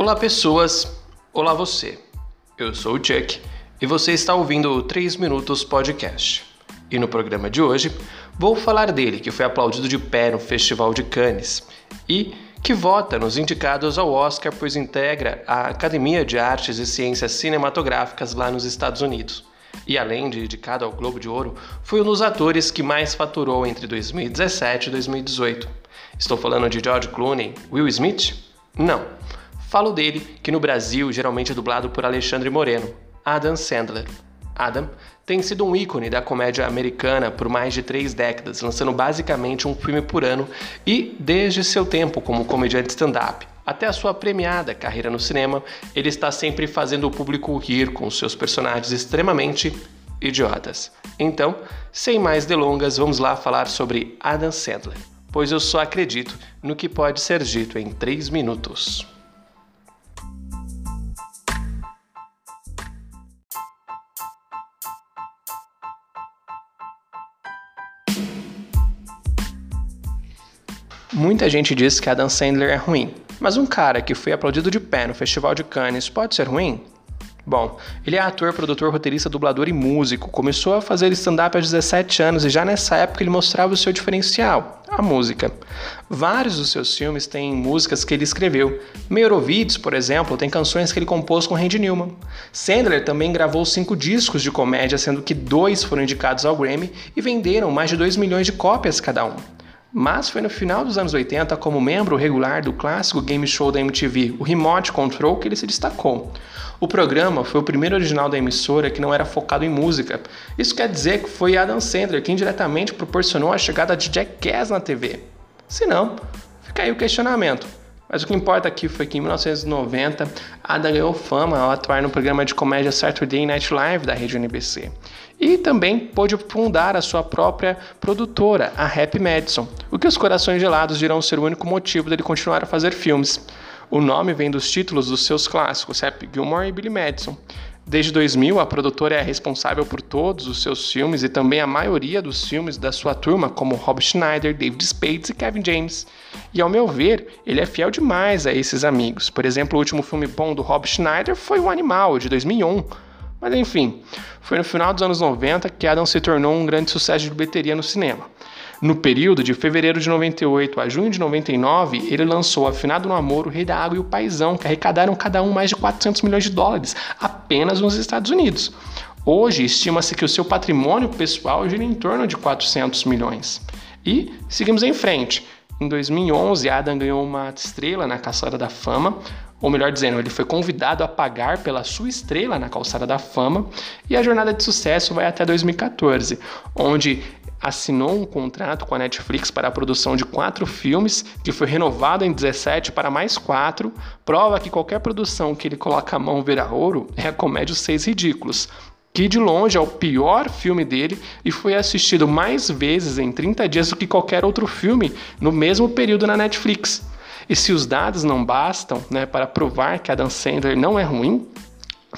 Olá, pessoas. Olá, você. Eu sou o Chuck e você está ouvindo o 3 Minutos Podcast. E no programa de hoje vou falar dele, que foi aplaudido de pé no Festival de Cannes e que vota nos indicados ao Oscar, pois integra a Academia de Artes e Ciências Cinematográficas lá nos Estados Unidos. E além de indicado ao Globo de Ouro, foi um dos atores que mais faturou entre 2017 e 2018. Estou falando de George Clooney, Will Smith? Não. Falo dele, que no Brasil geralmente é dublado por Alexandre Moreno, Adam Sandler. Adam tem sido um ícone da comédia americana por mais de três décadas, lançando basicamente um filme por ano e, desde seu tempo como comediante stand-up até a sua premiada carreira no cinema, ele está sempre fazendo o público rir com seus personagens extremamente idiotas. Então, sem mais delongas, vamos lá falar sobre Adam Sandler, pois eu só acredito no que pode ser dito em três minutos. Muita gente diz que Adam Sandler é ruim, mas um cara que foi aplaudido de pé no Festival de Cannes pode ser ruim? Bom, ele é ator, produtor, roteirista, dublador e músico. Começou a fazer stand-up aos 17 anos e já nessa época ele mostrava o seu diferencial, a música. Vários dos seus filmes têm músicas que ele escreveu. Meyerowitz, por exemplo, tem canções que ele compôs com Randy Newman. Sandler também gravou cinco discos de comédia, sendo que dois foram indicados ao Grammy e venderam mais de 2 milhões de cópias cada um. Mas foi no final dos anos 80, como membro regular do clássico game show da MTV, o Remote Control, que ele se destacou. O programa foi o primeiro original da emissora que não era focado em música. Isso quer dizer que foi Adam Sandler quem diretamente proporcionou a chegada de Jackass na TV. Se não, fica aí o questionamento. Mas o que importa aqui foi que em 1990 Ada ganhou fama ao atuar no programa de comédia Saturday Night Live da rede NBC. E também pôde fundar a sua própria produtora, a Happy Madison, o que os corações gelados dirão ser o único motivo dele continuar a fazer filmes. O nome vem dos títulos dos seus clássicos, Happy Gilmore e Billy Madison. Desde 2000, a produtora é responsável por todos os seus filmes e também a maioria dos filmes da sua turma, como Rob Schneider, David Spades e Kevin James. E ao meu ver, ele é fiel demais a esses amigos. Por exemplo, o último filme bom do Rob Schneider foi O Animal, de 2001. Mas enfim, foi no final dos anos 90 que Adam se tornou um grande sucesso de bilheteria no cinema. No período de fevereiro de 98 a junho de 99, ele lançou Afinado no Amor, O Rei da Água e O Paizão, que arrecadaram cada um mais de 400 milhões de dólares, apenas nos Estados Unidos. Hoje, estima-se que o seu patrimônio pessoal gira em torno de 400 milhões. E seguimos em frente. Em 2011, Adam ganhou uma estrela na Caçada da Fama, ou melhor dizendo, ele foi convidado a pagar pela sua estrela na Calçada da Fama, e a jornada de sucesso vai até 2014, onde assinou um contrato com a Netflix para a produção de quatro filmes, que foi renovado em 17 para mais quatro, prova que qualquer produção que ele coloca a mão vira ouro é a comédia Os Seis Ridículos, que de longe é o pior filme dele e foi assistido mais vezes em 30 dias do que qualquer outro filme no mesmo período na Netflix. E se os dados não bastam né, para provar que Adam Sandler não é ruim,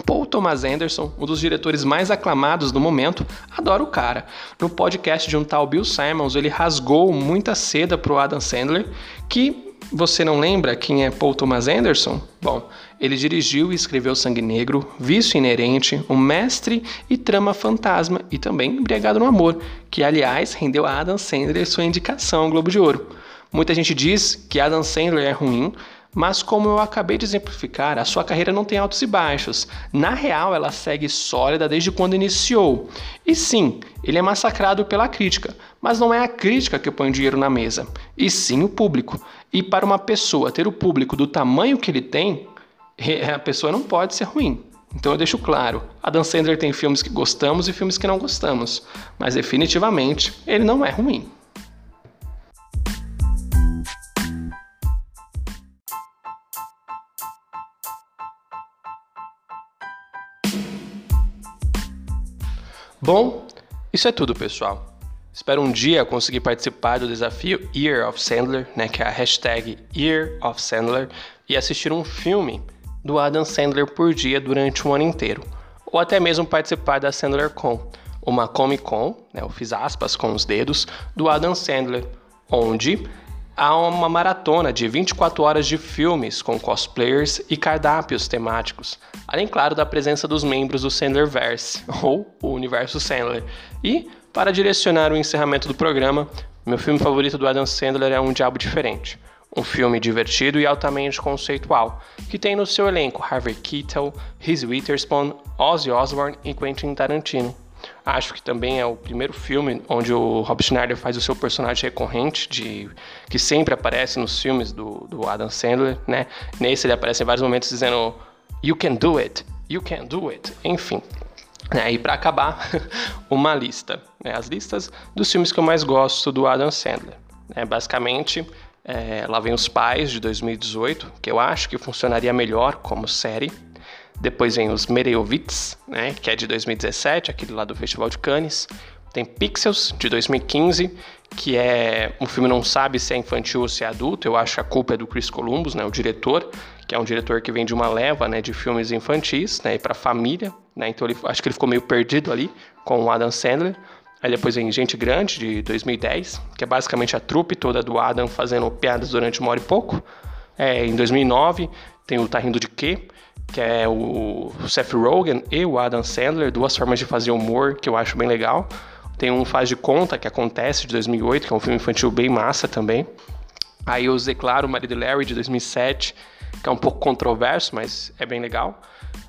Paul Thomas Anderson, um dos diretores mais aclamados do momento, adora o cara. No podcast de um tal Bill Simons, ele rasgou muita seda pro Adam Sandler, que você não lembra quem é Paul Thomas Anderson? Bom, ele dirigiu e escreveu Sangue Negro, Vício Inerente, O Mestre e Trama Fantasma e também Embriagado no Amor, que aliás rendeu a Adam Sandler sua indicação ao Globo de Ouro. Muita gente diz que Adam Sandler é ruim, mas como eu acabei de exemplificar, a sua carreira não tem altos e baixos. Na real, ela segue sólida desde quando iniciou. E sim, ele é massacrado pela crítica, mas não é a crítica que põe dinheiro na mesa, e sim o público. E para uma pessoa ter o público do tamanho que ele tem, a pessoa não pode ser ruim. Então eu deixo claro, Adam Sandler tem filmes que gostamos e filmes que não gostamos, mas definitivamente ele não é ruim. Bom, isso é tudo, pessoal. Espero um dia conseguir participar do desafio Year of Sandler, né, que é a hashtag Year of Sandler, e assistir um filme do Adam Sandler por dia durante um ano inteiro. Ou até mesmo participar da Sandler Con, uma Comic Con, né, eu fiz aspas com os dedos, do Adam Sandler, onde há uma maratona de 24 horas de filmes com cosplayers e cardápios temáticos, além, claro, da presença dos membros do Sandlerverse, ou o Universo Sandler. E, para direcionar o encerramento do programa, meu filme favorito do Adam Sandler é Um Diabo Diferente. Um filme divertido e altamente conceitual, que tem no seu elenco Harvey Keitel, Reese Witherspoon, Ozzy Osbourne e Quentin Tarantino. Acho que também é o primeiro filme onde o Rob Schneider faz o seu personagem recorrente, de que sempre aparece nos filmes do, do Adam Sandler, né? Nesse ele aparece em vários momentos dizendo You can do it, you can do it, enfim. Né? E para acabar, uma lista, né? as listas dos filmes que eu mais gosto do Adam Sandler. Né? Basicamente, é, lá vem Os Pais de 2018, que eu acho que funcionaria melhor como série. Depois vem os Mereyovits, né, que é de 2017, aquele lá do Festival de Cannes. Tem Pixels, de 2015, que é um filme não sabe se é infantil ou se é adulto. Eu acho que a culpa é do Chris Columbus, né, o diretor, que é um diretor que vem de uma leva né, de filmes infantis né, para família. Né, então ele, acho que ele ficou meio perdido ali com o Adam Sandler. Aí depois vem Gente Grande, de 2010, que é basicamente a trupe toda do Adam fazendo piadas durante uma hora e pouco. É, em 2009 tem o Tá Rindo de Quê, que é o Seth Rogen e o Adam Sandler, duas formas de fazer humor que eu acho bem legal. Tem um Faz de Conta, que acontece, de 2008, que é um filme infantil bem massa também. Aí eu usei, claro, o Marido Larry, de 2007, que é um pouco controverso, mas é bem legal.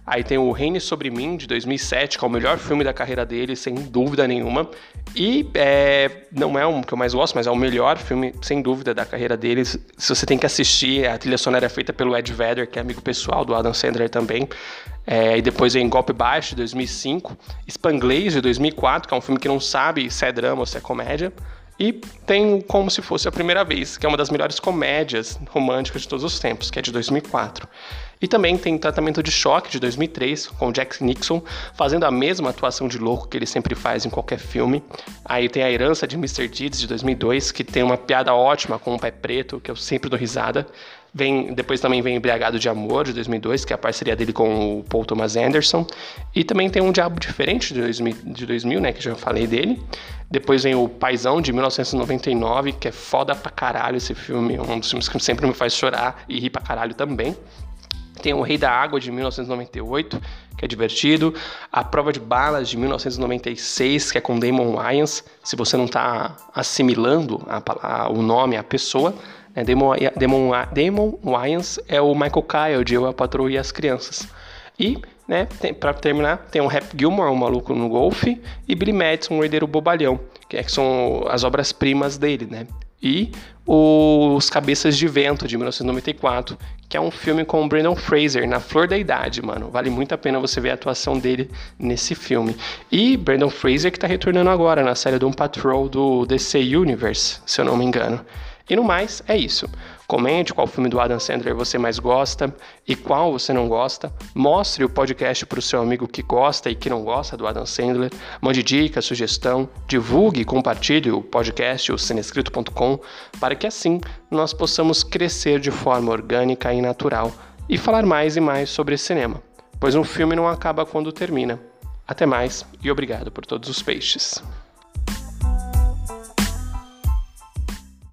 Aí tem o Reine Sobre Mim, de 2007, que é o melhor filme da carreira dele, sem dúvida nenhuma. E é, não é um que eu mais gosto, mas é o melhor filme, sem dúvida, da carreira dele. Se você tem que assistir, a trilha sonora é feita pelo Ed Vedder, que é amigo pessoal do Adam Sandler também. É, e depois vem Golpe Baixo, de 2005. Spanglês, de 2004, que é um filme que não sabe se é drama ou se é comédia. E tem Como Se Fosse a Primeira Vez, que é uma das melhores comédias românticas de todos os tempos, que é de 2004. E também tem Tratamento de Choque, de 2003, com Jack Nixon, fazendo a mesma atuação de louco que ele sempre faz em qualquer filme. Aí tem A Herança de Mr. Deeds, de 2002, que tem uma piada ótima com o Pai Preto, que eu sempre dou risada. Vem, depois também vem Embriagado de Amor, de 2002, que é a parceria dele com o Paul Thomas Anderson. E também tem Um Diabo Diferente, de 2000, de 2000 né, que já falei dele. Depois vem o Paizão, de 1999, que é foda pra caralho esse filme. É um dos filmes que sempre me faz chorar e rir pra caralho também. Tem O Rei da Água de 1998, que é divertido. A Prova de Balas de 1996, que é com Damon Wayans. Se você não está assimilando a, a, o nome, a pessoa, né? Damon, Damon, Damon Wayans é o Michael Kyle de Eu, a Patroa e as Crianças. E, né, para terminar, tem o Rap Gilmore, o maluco no golfe, e Billy Madison, o herdeiro bobalhão, que, é, que são as obras-primas dele, né? E os Cabeças de Vento, de 1994, que é um filme com o Brandon Fraser, na flor da idade, mano. Vale muito a pena você ver a atuação dele nesse filme. E Brandon Fraser que tá retornando agora na série Doom Patrol do DC Universe, se eu não me engano. E no mais, é isso. Comente qual filme do Adam Sandler você mais gosta e qual você não gosta. Mostre o podcast para o seu amigo que gosta e que não gosta do Adam Sandler. Mande dica, sugestão, divulgue e compartilhe o podcast, o cinescrito.com, para que assim nós possamos crescer de forma orgânica e natural e falar mais e mais sobre cinema, pois um filme não acaba quando termina. Até mais e obrigado por todos os peixes.